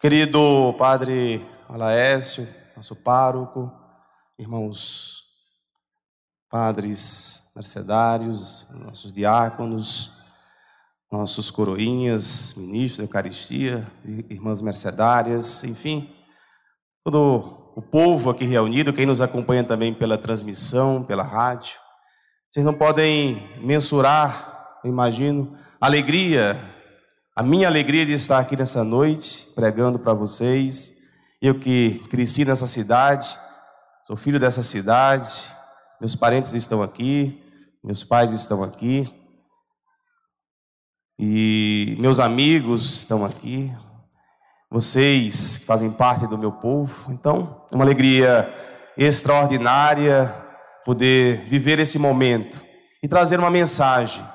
Querido Padre Alaécio, nosso pároco, irmãos padres mercedários, nossos diáconos, nossos coroinhas, ministros da Eucaristia, irmãs mercedárias, enfim, todo o povo aqui reunido, quem nos acompanha também pela transmissão, pela rádio. Vocês não podem mensurar, eu imagino, a alegria a minha alegria de estar aqui nessa noite, pregando para vocês. Eu que cresci nessa cidade, sou filho dessa cidade, meus parentes estão aqui, meus pais estão aqui, e meus amigos estão aqui, vocês que fazem parte do meu povo. Então, é uma alegria extraordinária poder viver esse momento e trazer uma mensagem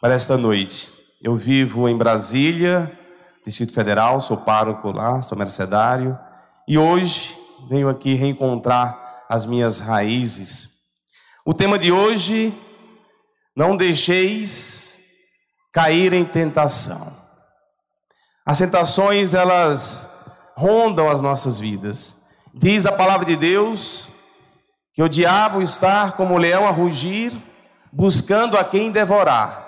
para esta noite. Eu vivo em Brasília, Distrito Federal, sou pároco lá, sou mercedário, e hoje venho aqui reencontrar as minhas raízes. O tema de hoje, não deixeis cair em tentação. As tentações, elas rondam as nossas vidas. Diz a palavra de Deus que o diabo está como o leão a rugir, buscando a quem devorar.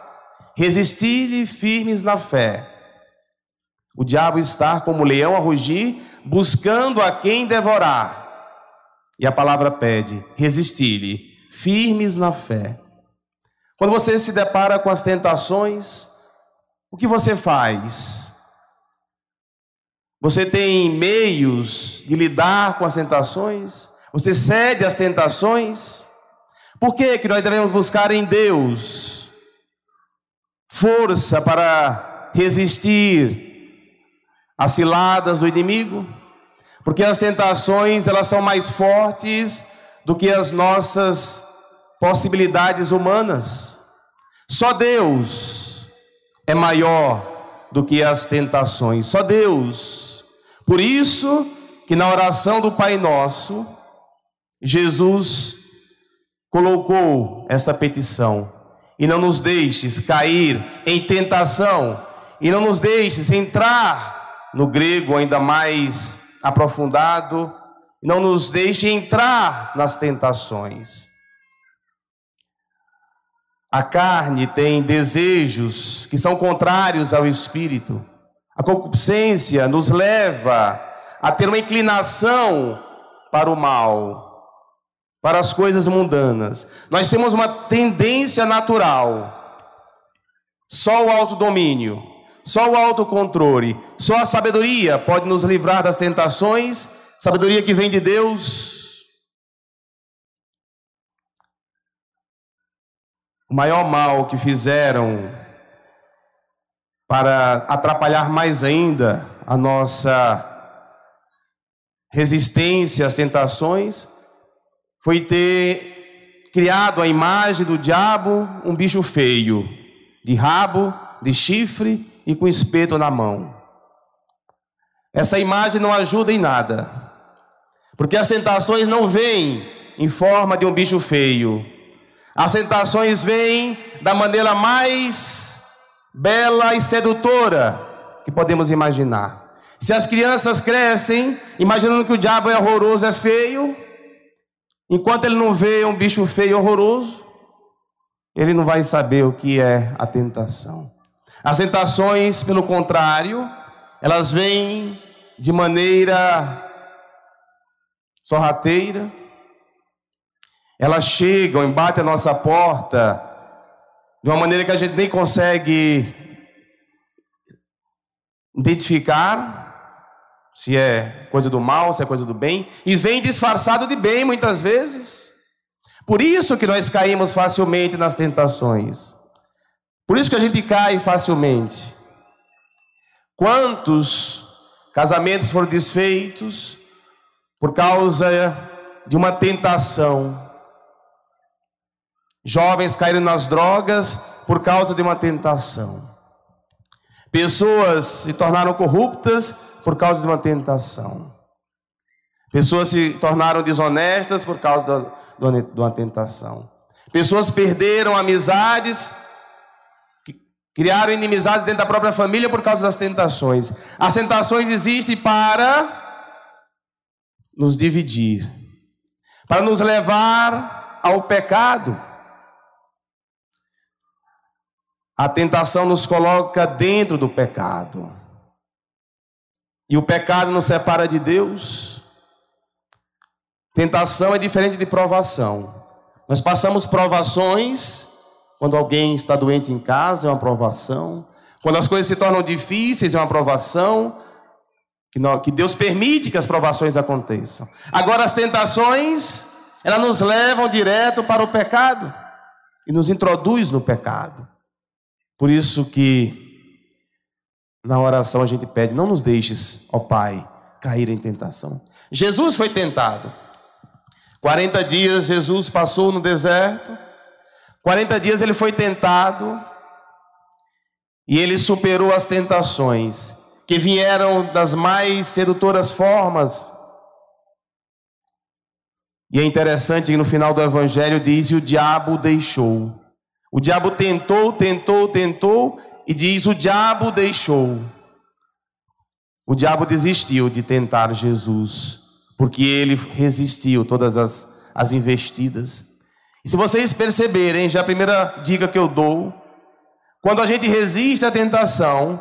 Resistir-lhe firmes na fé. O diabo está como leão a rugir, buscando a quem devorar. E a palavra pede: resistir-lhe firmes na fé. Quando você se depara com as tentações, o que você faz? Você tem meios de lidar com as tentações? Você cede às tentações? Por que, que nós devemos buscar em Deus força para resistir às ciladas do inimigo, porque as tentações elas são mais fortes do que as nossas possibilidades humanas. Só Deus é maior do que as tentações. Só Deus. Por isso que na oração do Pai Nosso, Jesus colocou essa petição: e não nos deixes cair em tentação, e não nos deixes entrar no grego ainda mais aprofundado, não nos deixe entrar nas tentações. A carne tem desejos que são contrários ao espírito. A concupiscência nos leva a ter uma inclinação para o mal para as coisas mundanas. Nós temos uma tendência natural. Só o autodomínio, só o autocontrole, só a sabedoria pode nos livrar das tentações, sabedoria que vem de Deus. O maior mal que fizeram para atrapalhar mais ainda a nossa resistência às tentações foi ter criado a imagem do diabo um bicho feio, de rabo, de chifre e com espeto na mão. Essa imagem não ajuda em nada, porque as tentações não vêm em forma de um bicho feio, as tentações vêm da maneira mais bela e sedutora que podemos imaginar. Se as crianças crescem imaginando que o diabo é horroroso, é feio, Enquanto ele não vê um bicho feio e horroroso, ele não vai saber o que é a tentação. As tentações, pelo contrário, elas vêm de maneira sorrateira, elas chegam, embatem a nossa porta de uma maneira que a gente nem consegue identificar, se é coisa do mal, se é coisa do bem, e vem disfarçado de bem muitas vezes. Por isso que nós caímos facilmente nas tentações. Por isso que a gente cai facilmente. Quantos casamentos foram desfeitos por causa de uma tentação? Jovens caíram nas drogas por causa de uma tentação. Pessoas se tornaram corruptas por causa de uma tentação. Pessoas se tornaram desonestas por causa de uma tentação. Pessoas perderam amizades Criaram inimizades dentro da própria família por causa das tentações. As tentações existem para nos dividir, para nos levar ao pecado. A tentação nos coloca dentro do pecado. E o pecado nos separa de Deus. Tentação é diferente de provação. Nós passamos provações quando alguém está doente em casa, é uma provação. Quando as coisas se tornam difíceis, é uma provação. Que Deus permite que as provações aconteçam. Agora, as tentações, elas nos levam direto para o pecado e nos introduz no pecado. Por isso que na oração a gente pede: não nos deixes, ó Pai, cair em tentação. Jesus foi tentado. 40 dias Jesus passou no deserto. 40 dias ele foi tentado e ele superou as tentações que vieram das mais sedutoras formas. E é interessante que no final do evangelho diz: e o diabo deixou. O diabo tentou, tentou, tentou, e diz: o diabo deixou. O diabo desistiu de tentar Jesus, porque ele resistiu todas as, as investidas. E se vocês perceberem, já a primeira dica que eu dou, quando a gente resiste à tentação,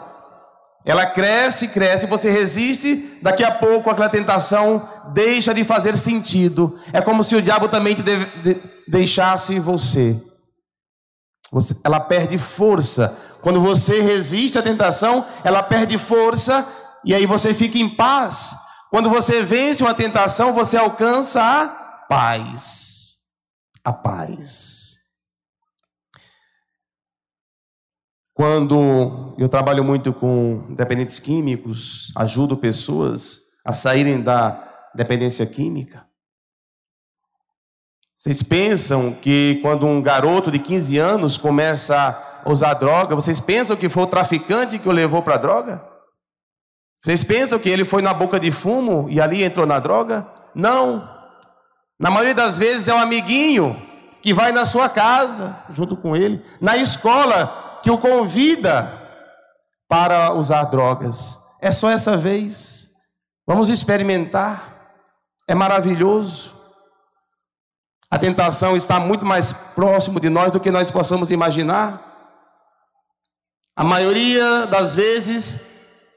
ela cresce, cresce, você resiste, daqui a pouco aquela tentação deixa de fazer sentido. É como se o diabo também te de, de, deixasse você. você. Ela perde força. Quando você resiste à tentação, ela perde força e aí você fica em paz. Quando você vence uma tentação, você alcança a paz a paz. Quando eu trabalho muito com dependentes químicos, ajudo pessoas a saírem da dependência química. Vocês pensam que quando um garoto de 15 anos começa usar droga, vocês pensam que foi o traficante que o levou para a droga? Vocês pensam que ele foi na boca de fumo e ali entrou na droga? Não. Na maioria das vezes é um amiguinho que vai na sua casa junto com ele, na escola que o convida para usar drogas. É só essa vez. Vamos experimentar. É maravilhoso. A tentação está muito mais próximo de nós do que nós possamos imaginar. A maioria das vezes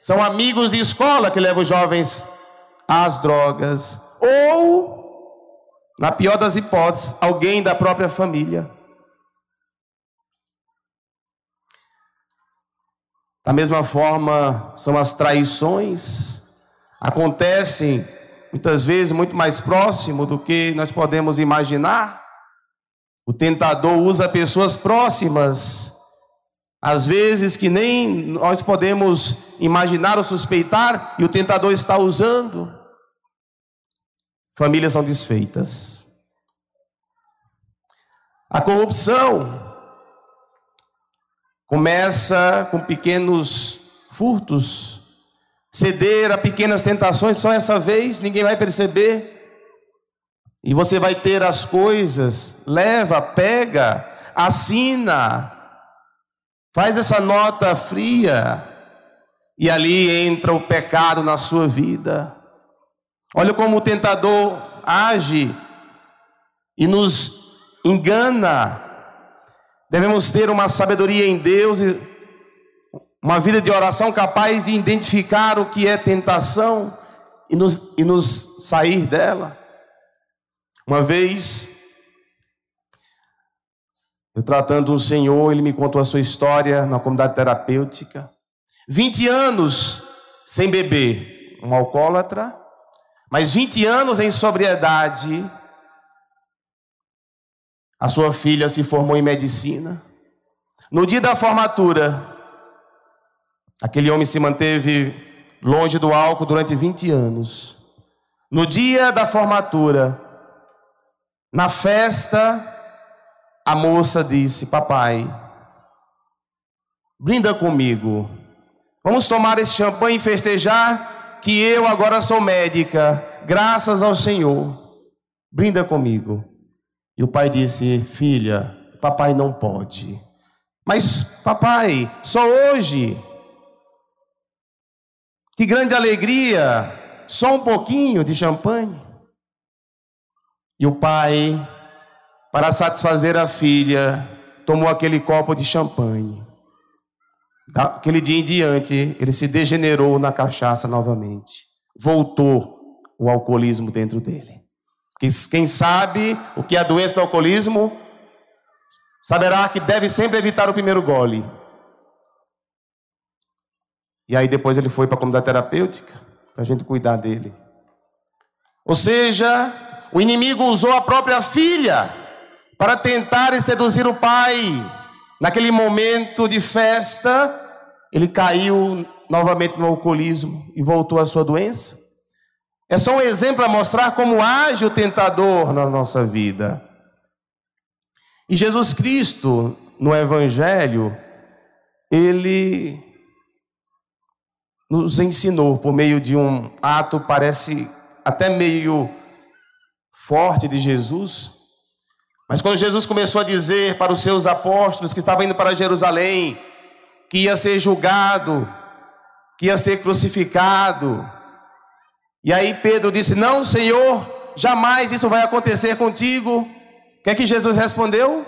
são amigos de escola que levam os jovens às drogas ou na pior das hipóteses, alguém da própria família. Da mesma forma, são as traições, acontecem muitas vezes muito mais próximo do que nós podemos imaginar. O tentador usa pessoas próximas, às vezes que nem nós podemos imaginar ou suspeitar, e o tentador está usando. Famílias são desfeitas. A corrupção começa com pequenos furtos, ceder a pequenas tentações, só essa vez ninguém vai perceber. E você vai ter as coisas, leva, pega, assina, faz essa nota fria, e ali entra o pecado na sua vida. Olha como o tentador age e nos engana. Devemos ter uma sabedoria em Deus e uma vida de oração capaz de identificar o que é tentação e nos, e nos sair dela. Uma vez, eu tratando um senhor, ele me contou a sua história na comunidade terapêutica. 20 anos sem beber, um alcoólatra, mas 20 anos em sobriedade, a sua filha se formou em medicina. No dia da formatura, aquele homem se manteve longe do álcool durante 20 anos. No dia da formatura, na festa, a moça disse: Papai, brinda comigo. Vamos tomar esse champanhe e festejar que eu agora sou médica, graças ao Senhor. Brinda comigo. E o pai disse: Filha, papai não pode. Mas, papai, só hoje. Que grande alegria, só um pouquinho de champanhe. E o pai, para satisfazer a filha, tomou aquele copo de champanhe. Daquele dia em diante, ele se degenerou na cachaça novamente. Voltou o alcoolismo dentro dele. Quem sabe o que é a doença do alcoolismo, saberá que deve sempre evitar o primeiro gole. E aí depois ele foi para a comunidade terapêutica, para a gente cuidar dele. Ou seja, o inimigo usou a própria filha para tentar seduzir o pai. Naquele momento de festa, ele caiu novamente no alcoolismo e voltou à sua doença. É só um exemplo a mostrar como age o tentador na nossa vida. E Jesus Cristo, no Evangelho, ele nos ensinou por meio de um ato, parece até meio forte de Jesus. Mas quando Jesus começou a dizer para os seus apóstolos que estavam indo para Jerusalém, que ia ser julgado, que ia ser crucificado, e aí Pedro disse: Não, Senhor, jamais isso vai acontecer contigo. O que é que Jesus respondeu?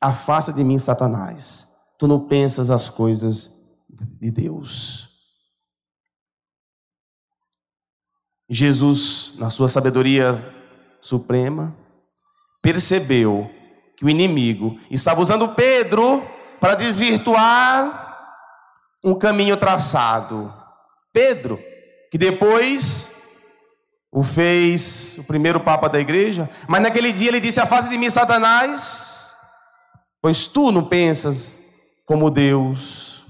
Afasta de mim, Satanás. Tu não pensas as coisas de Deus. Jesus, na sua sabedoria suprema, percebeu que o inimigo estava usando Pedro para desvirtuar um caminho traçado. Pedro, que depois o fez o primeiro papa da igreja, mas naquele dia ele disse: Afaste de mim, Satanás, pois tu não pensas como Deus.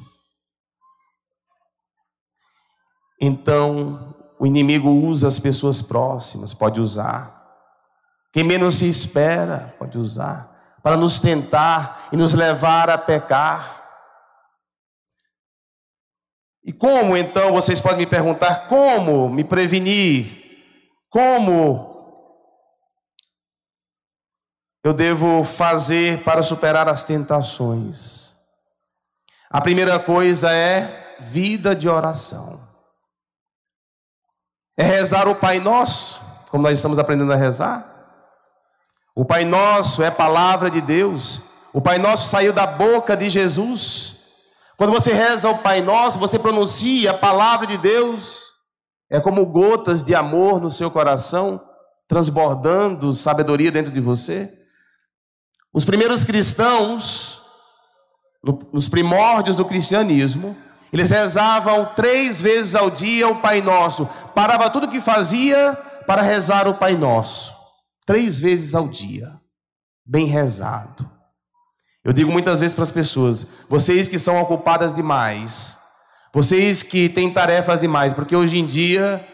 Então, o inimigo usa as pessoas próximas, pode usar. Quem menos se espera, pode usar, para nos tentar e nos levar a pecar. E como então, vocês podem me perguntar, como me prevenir como eu devo fazer para superar as tentações? A primeira coisa é vida de oração. É rezar o Pai Nosso, como nós estamos aprendendo a rezar. O Pai Nosso é palavra de Deus. O Pai Nosso saiu da boca de Jesus. Quando você reza o Pai Nosso, você pronuncia a palavra de Deus. É como gotas de amor no seu coração, transbordando sabedoria dentro de você. Os primeiros cristãos, nos primórdios do cristianismo, eles rezavam três vezes ao dia o Pai Nosso. Parava tudo que fazia para rezar o Pai Nosso. Três vezes ao dia. Bem rezado. Eu digo muitas vezes para as pessoas: vocês que são ocupadas demais, vocês que têm tarefas demais, porque hoje em dia,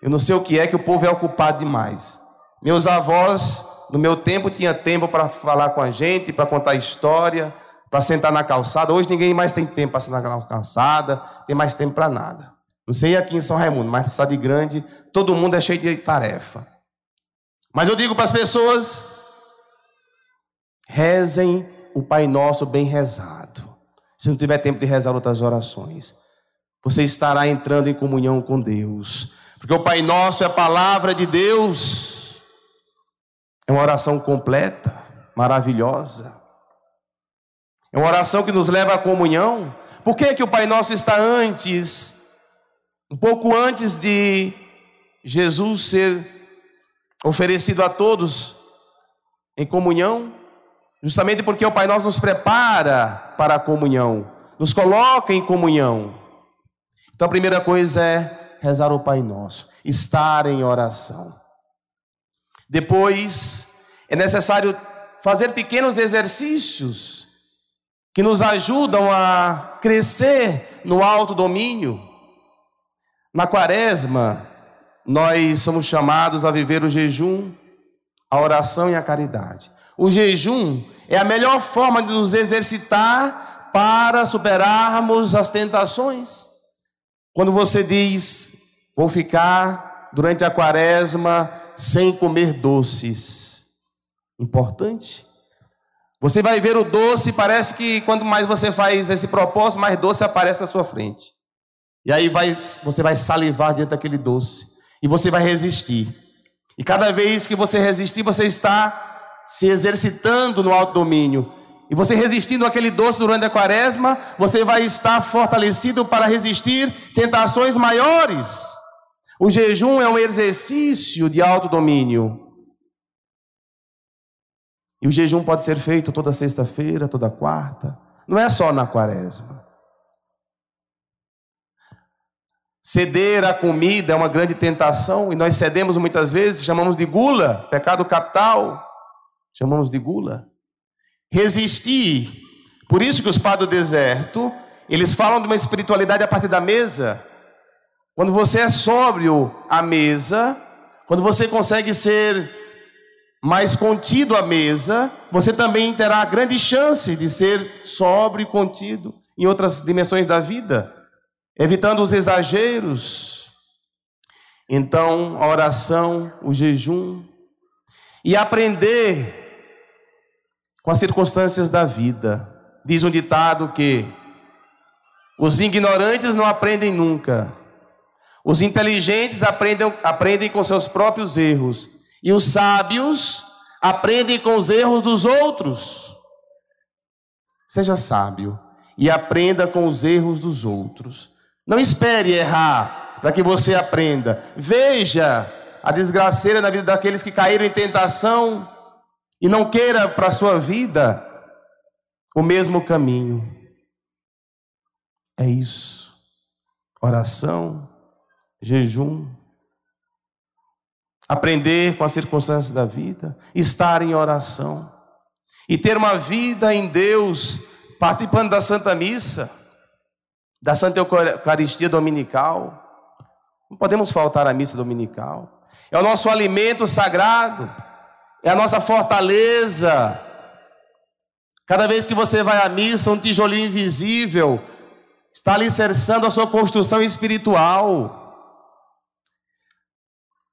eu não sei o que é que o povo é ocupado demais. Meus avós, no meu tempo, tinha tempo para falar com a gente, para contar história, para sentar na calçada. Hoje ninguém mais tem tempo para sentar na calçada, tem mais tempo para nada. Não sei aqui em São Raimundo, mas cidade grande, todo mundo é cheio de tarefa. Mas eu digo para as pessoas: rezem o Pai Nosso bem rezado. Se não tiver tempo de rezar outras orações você estará entrando em comunhão com Deus. Porque o Pai Nosso é a palavra de Deus. É uma oração completa, maravilhosa. É uma oração que nos leva à comunhão. Por que, que o Pai Nosso está antes, um pouco antes de Jesus ser oferecido a todos em comunhão? Justamente porque o Pai Nosso nos prepara para a comunhão, nos coloca em comunhão. Então a primeira coisa é rezar o Pai Nosso, estar em oração. Depois é necessário fazer pequenos exercícios que nos ajudam a crescer no alto domínio. Na quaresma, nós somos chamados a viver o jejum, a oração e a caridade. O jejum é a melhor forma de nos exercitar para superarmos as tentações. Quando você diz, vou ficar durante a quaresma sem comer doces, importante. Você vai ver o doce, parece que quanto mais você faz esse propósito, mais doce aparece na sua frente. E aí vai, você vai salivar dentro daquele doce. E você vai resistir. E cada vez que você resistir, você está se exercitando no autodomínio. E você resistindo àquele doce durante a quaresma, você vai estar fortalecido para resistir tentações maiores. O jejum é um exercício de autodomínio. E o jejum pode ser feito toda sexta-feira, toda quarta. Não é só na quaresma. Ceder à comida é uma grande tentação e nós cedemos muitas vezes, chamamos de gula, pecado capital, chamamos de gula. Resistir. Por isso que os padres do deserto, eles falam de uma espiritualidade a partir da mesa. Quando você é sóbrio à mesa, quando você consegue ser mais contido à mesa, você também terá grande chance de ser sóbrio e contido em outras dimensões da vida, evitando os exageros. Então, a oração, o jejum e aprender com as circunstâncias da vida. Diz um ditado que os ignorantes não aprendem nunca. Os inteligentes aprendem, aprendem com seus próprios erros. E os sábios aprendem com os erros dos outros. Seja sábio e aprenda com os erros dos outros. Não espere errar para que você aprenda. Veja a desgraceira na vida daqueles que caíram em tentação e não queira para a sua vida o mesmo caminho. É isso. Oração, jejum, aprender com as circunstâncias da vida, estar em oração e ter uma vida em Deus, participando da Santa Missa, da Santa Eucaristia Dominical. Não podemos faltar à missa dominical. É o nosso alimento sagrado, é a nossa fortaleza. Cada vez que você vai à missa, um tijolinho invisível está alicerçando a sua construção espiritual.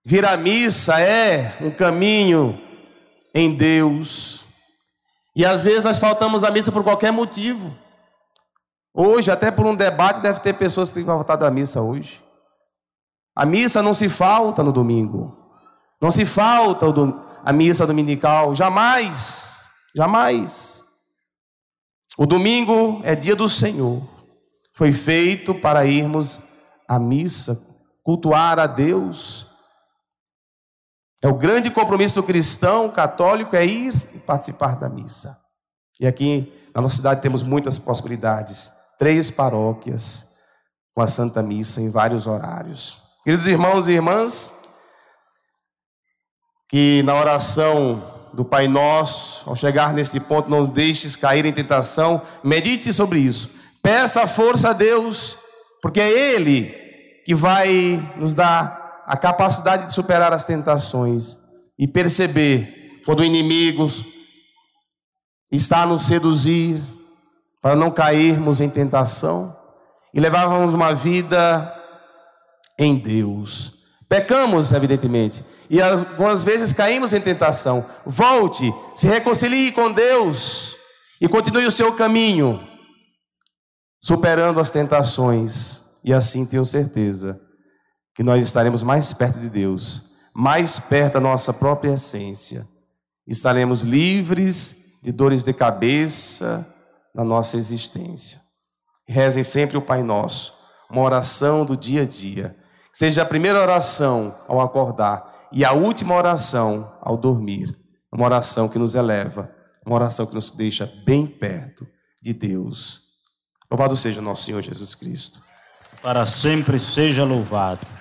Vir à missa é um caminho em Deus. E às vezes nós faltamos à missa por qualquer motivo. Hoje, até por um debate, deve ter pessoas que têm faltado à missa hoje. A missa não se falta no domingo. Não se falta a missa dominical. Jamais. Jamais. O domingo é dia do Senhor. Foi feito para irmos à missa, cultuar a Deus é o grande compromisso do cristão católico é ir e participar da missa. E aqui na nossa cidade temos muitas possibilidades. Três paróquias com a Santa Missa em vários horários. Queridos irmãos e irmãs, que na oração do Pai Nosso, ao chegar neste ponto, não deixes cair em tentação, medite sobre isso. Peça força a Deus, porque é Ele que vai nos dar a capacidade de superar as tentações e perceber quando o inimigo está a nos seduzir para não cairmos em tentação e levarmos uma vida em Deus. Pecamos, evidentemente, e algumas vezes caímos em tentação. Volte, se reconcilie com Deus e continue o seu caminho, superando as tentações, e assim tenho certeza que nós estaremos mais perto de Deus, mais perto da nossa própria essência. Estaremos livres de dores de cabeça na nossa existência. Rezem sempre o Pai Nosso, uma oração do dia a dia. Seja a primeira oração ao acordar e a última oração ao dormir. Uma oração que nos eleva, uma oração que nos deixa bem perto de Deus. Louvado seja nosso Senhor Jesus Cristo. Para sempre seja louvado.